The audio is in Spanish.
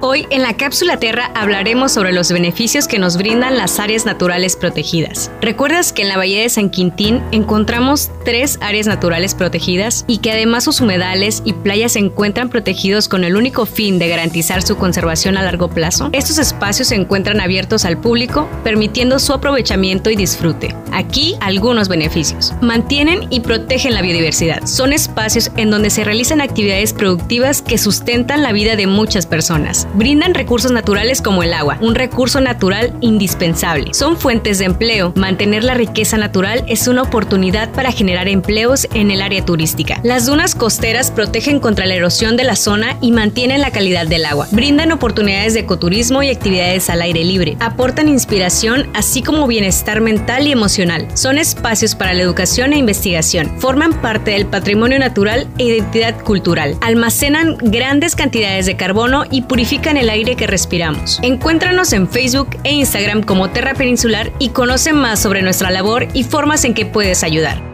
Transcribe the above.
Hoy en la cápsula Terra hablaremos sobre los beneficios que nos brindan las áreas naturales protegidas. ¿Recuerdas que en la Bahía de San Quintín encontramos tres áreas naturales protegidas y que además sus humedales y playas se encuentran protegidos con el único fin de garantizar su conservación a largo plazo? Estos espacios se encuentran abiertos al público, permitiendo su aprovechamiento y disfrute. Aquí algunos beneficios. Mantienen y protegen la biodiversidad. Son espacios en donde se realizan actividades productivas que sustentan la vida de muchas personas Brindan recursos naturales como el agua, un recurso natural indispensable. Son fuentes de empleo. Mantener la riqueza natural es una oportunidad para generar empleos en el área turística. Las dunas costeras protegen contra la erosión de la zona y mantienen la calidad del agua. Brindan oportunidades de ecoturismo y actividades al aire libre. Aportan inspiración así como bienestar mental y emocional. Son espacios para la educación e investigación. Forman parte del patrimonio natural e identidad cultural. Almacenan grandes cantidades de carbono y purifican en el aire que respiramos. Encuéntranos en Facebook e Instagram como Terra Peninsular y conoce más sobre nuestra labor y formas en que puedes ayudar.